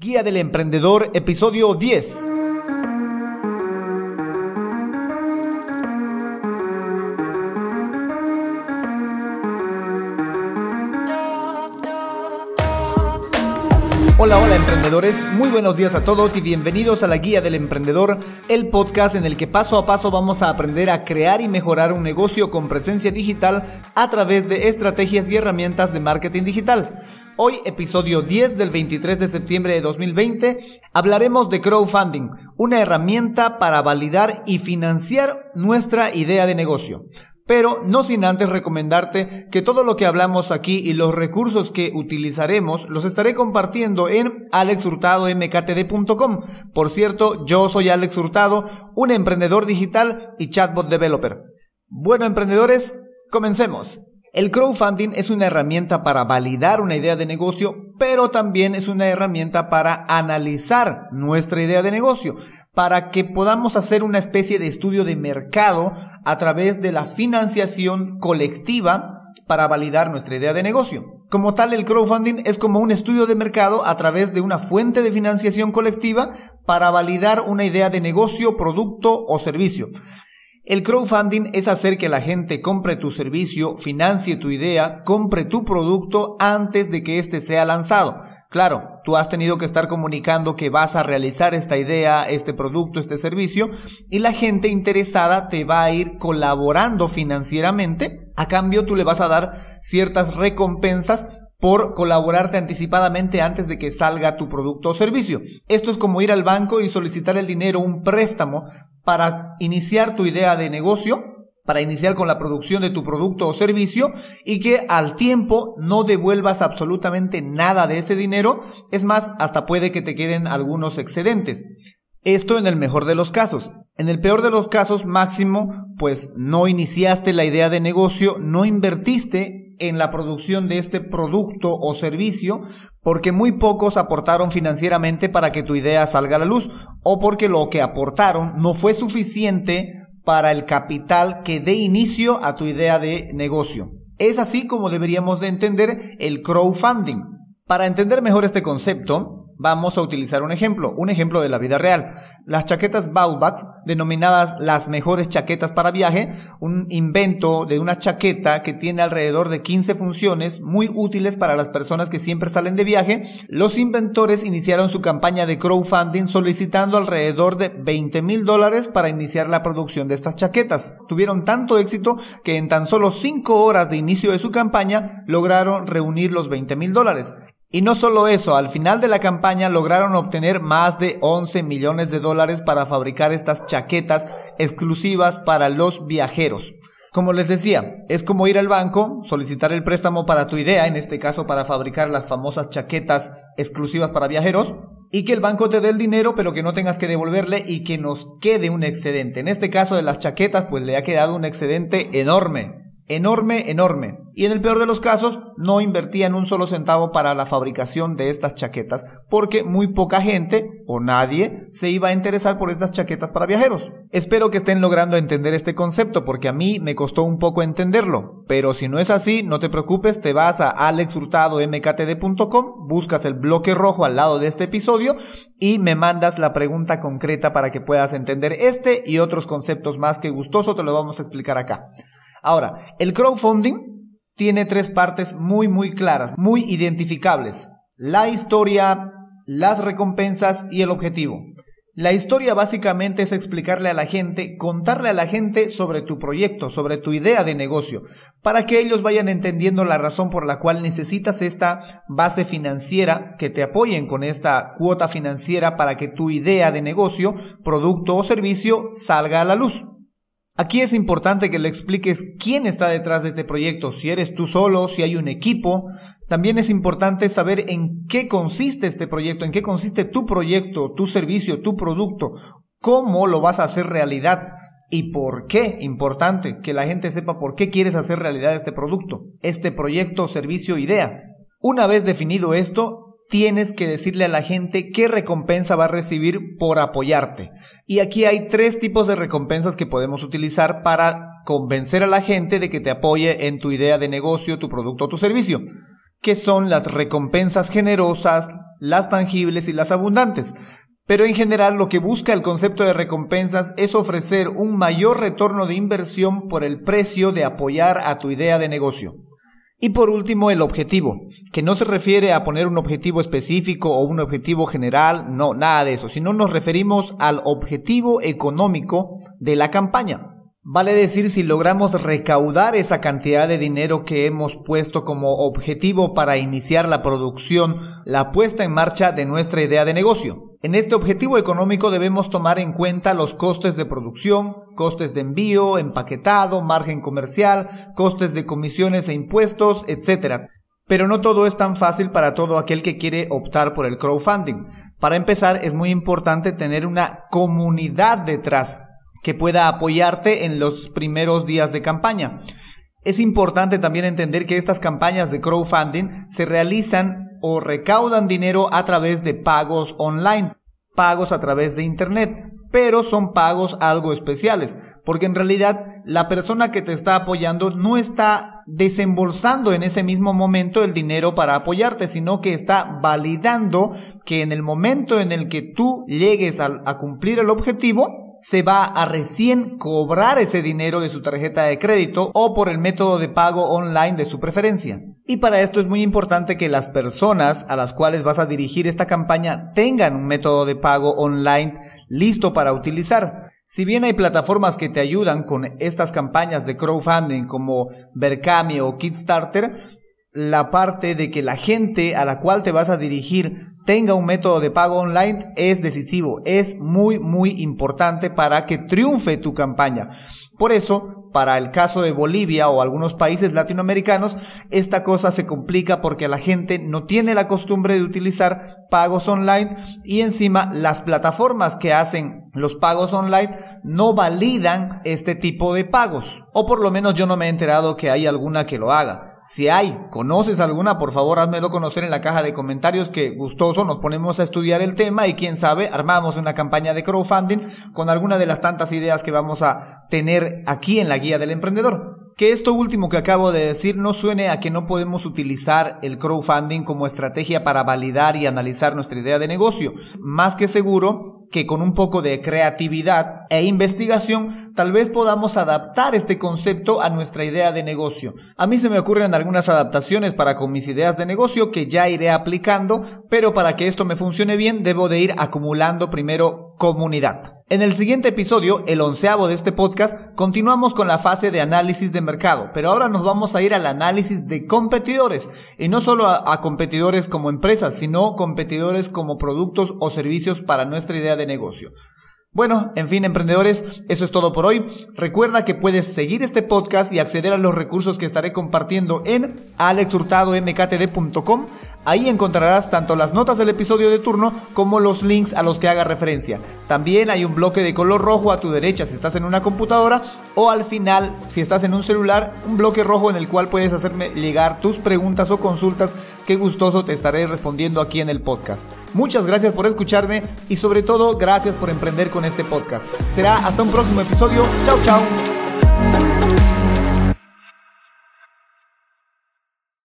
Guía del Emprendedor, episodio 10. Hola, hola emprendedores, muy buenos días a todos y bienvenidos a la Guía del Emprendedor, el podcast en el que paso a paso vamos a aprender a crear y mejorar un negocio con presencia digital a través de estrategias y herramientas de marketing digital. Hoy, episodio 10 del 23 de septiembre de 2020, hablaremos de crowdfunding, una herramienta para validar y financiar nuestra idea de negocio. Pero no sin antes recomendarte que todo lo que hablamos aquí y los recursos que utilizaremos los estaré compartiendo en alexhurtadomktd.com. Por cierto, yo soy Alex Hurtado, un emprendedor digital y chatbot developer. Bueno, emprendedores, comencemos. El crowdfunding es una herramienta para validar una idea de negocio, pero también es una herramienta para analizar nuestra idea de negocio, para que podamos hacer una especie de estudio de mercado a través de la financiación colectiva para validar nuestra idea de negocio. Como tal, el crowdfunding es como un estudio de mercado a través de una fuente de financiación colectiva para validar una idea de negocio, producto o servicio. El crowdfunding es hacer que la gente compre tu servicio, financie tu idea, compre tu producto antes de que éste sea lanzado. Claro, tú has tenido que estar comunicando que vas a realizar esta idea, este producto, este servicio, y la gente interesada te va a ir colaborando financieramente. A cambio, tú le vas a dar ciertas recompensas por colaborarte anticipadamente antes de que salga tu producto o servicio. Esto es como ir al banco y solicitar el dinero, un préstamo, para iniciar tu idea de negocio, para iniciar con la producción de tu producto o servicio y que al tiempo no devuelvas absolutamente nada de ese dinero, es más, hasta puede que te queden algunos excedentes. Esto en el mejor de los casos. En el peor de los casos, máximo, pues no iniciaste la idea de negocio, no invertiste en la producción de este producto o servicio porque muy pocos aportaron financieramente para que tu idea salga a la luz o porque lo que aportaron no fue suficiente para el capital que dé inicio a tu idea de negocio. Es así como deberíamos de entender el crowdfunding. Para entender mejor este concepto, vamos a utilizar un ejemplo, un ejemplo de la vida real. Las chaquetas Baubach, denominadas las mejores chaquetas para viaje, un invento de una chaqueta que tiene alrededor de 15 funciones muy útiles para las personas que siempre salen de viaje. Los inventores iniciaron su campaña de crowdfunding solicitando alrededor de 20 mil dólares para iniciar la producción de estas chaquetas. Tuvieron tanto éxito que en tan solo 5 horas de inicio de su campaña lograron reunir los 20 mil dólares. Y no solo eso, al final de la campaña lograron obtener más de 11 millones de dólares para fabricar estas chaquetas exclusivas para los viajeros. Como les decía, es como ir al banco, solicitar el préstamo para tu idea, en este caso para fabricar las famosas chaquetas exclusivas para viajeros, y que el banco te dé el dinero, pero que no tengas que devolverle y que nos quede un excedente. En este caso de las chaquetas, pues le ha quedado un excedente enorme enorme, enorme. Y en el peor de los casos, no invertían un solo centavo para la fabricación de estas chaquetas, porque muy poca gente o nadie se iba a interesar por estas chaquetas para viajeros. Espero que estén logrando entender este concepto, porque a mí me costó un poco entenderlo. Pero si no es así, no te preocupes, te vas a alexhurtadomktd.com, buscas el bloque rojo al lado de este episodio y me mandas la pregunta concreta para que puedas entender este y otros conceptos más que gustoso te lo vamos a explicar acá. Ahora, el crowdfunding tiene tres partes muy, muy claras, muy identificables. La historia, las recompensas y el objetivo. La historia básicamente es explicarle a la gente, contarle a la gente sobre tu proyecto, sobre tu idea de negocio, para que ellos vayan entendiendo la razón por la cual necesitas esta base financiera, que te apoyen con esta cuota financiera para que tu idea de negocio, producto o servicio salga a la luz. Aquí es importante que le expliques quién está detrás de este proyecto, si eres tú solo, si hay un equipo. También es importante saber en qué consiste este proyecto, en qué consiste tu proyecto, tu servicio, tu producto, cómo lo vas a hacer realidad y por qué. Importante que la gente sepa por qué quieres hacer realidad este producto, este proyecto, servicio, idea. Una vez definido esto, tienes que decirle a la gente qué recompensa va a recibir por apoyarte. Y aquí hay tres tipos de recompensas que podemos utilizar para convencer a la gente de que te apoye en tu idea de negocio, tu producto o tu servicio. que son las recompensas generosas, las tangibles y las abundantes. Pero en general lo que busca el concepto de recompensas es ofrecer un mayor retorno de inversión por el precio de apoyar a tu idea de negocio. Y por último, el objetivo, que no se refiere a poner un objetivo específico o un objetivo general, no, nada de eso, sino nos referimos al objetivo económico de la campaña. Vale decir si logramos recaudar esa cantidad de dinero que hemos puesto como objetivo para iniciar la producción, la puesta en marcha de nuestra idea de negocio. En este objetivo económico debemos tomar en cuenta los costes de producción, costes de envío, empaquetado, margen comercial, costes de comisiones e impuestos, etc. Pero no todo es tan fácil para todo aquel que quiere optar por el crowdfunding. Para empezar, es muy importante tener una comunidad detrás que pueda apoyarte en los primeros días de campaña. Es importante también entender que estas campañas de crowdfunding se realizan o recaudan dinero a través de pagos online, pagos a través de Internet, pero son pagos algo especiales, porque en realidad la persona que te está apoyando no está desembolsando en ese mismo momento el dinero para apoyarte, sino que está validando que en el momento en el que tú llegues a, cumplir el objetivo, se va a recién cobrar ese dinero de su tarjeta de crédito o por el método de pago online de su preferencia. Y para esto es muy importante que las personas a las cuales vas a dirigir esta campaña tengan un método de pago online listo para utilizar. Si bien hay plataformas que te ayudan con estas campañas de crowdfunding como Berkami o Kickstarter, la parte de que la gente a la cual te vas a dirigir tenga un método de pago online es decisivo, es muy, muy importante para que triunfe tu campaña. Por eso, para el caso de Bolivia o algunos países latinoamericanos, esta cosa se complica porque la gente no tiene la costumbre de utilizar pagos online y encima las plataformas que hacen los pagos online no validan este tipo de pagos. O por lo menos yo no me he enterado que hay alguna que lo haga. Si hay, conoces alguna, por favor házmelo conocer en la caja de comentarios que gustoso nos ponemos a estudiar el tema y quién sabe, armamos una campaña de crowdfunding con alguna de las tantas ideas que vamos a tener aquí en la guía del emprendedor. Que esto último que acabo de decir no suene a que no podemos utilizar el crowdfunding como estrategia para validar y analizar nuestra idea de negocio. Más que seguro, que con un poco de creatividad e investigación tal vez podamos adaptar este concepto a nuestra idea de negocio. A mí se me ocurren algunas adaptaciones para con mis ideas de negocio que ya iré aplicando, pero para que esto me funcione bien debo de ir acumulando primero comunidad. En el siguiente episodio, el onceavo de este podcast, continuamos con la fase de análisis de mercado, pero ahora nos vamos a ir al análisis de competidores, y no solo a, competidores como empresas, sino competidores como productos o servicios para nuestra idea de negocio. Bueno, en fin, emprendedores, eso es todo por hoy. Recuerda que puedes seguir este podcast y acceder a los recursos que estaré compartiendo en alexhurtadomktd.com. Ahí encontrarás tanto las notas del episodio de turno como los links a los que haga referencia. También hay un bloque de color rojo a tu derecha si estás en una computadora o al final, si estás en un celular, un bloque rojo en el cual puedes hacerme llegar tus preguntas o consultas que gustoso te estaré respondiendo aquí en el podcast. Muchas gracias por escucharme y sobre todo gracias por emprender con este podcast. Será hasta un próximo episodio. Chao, chao.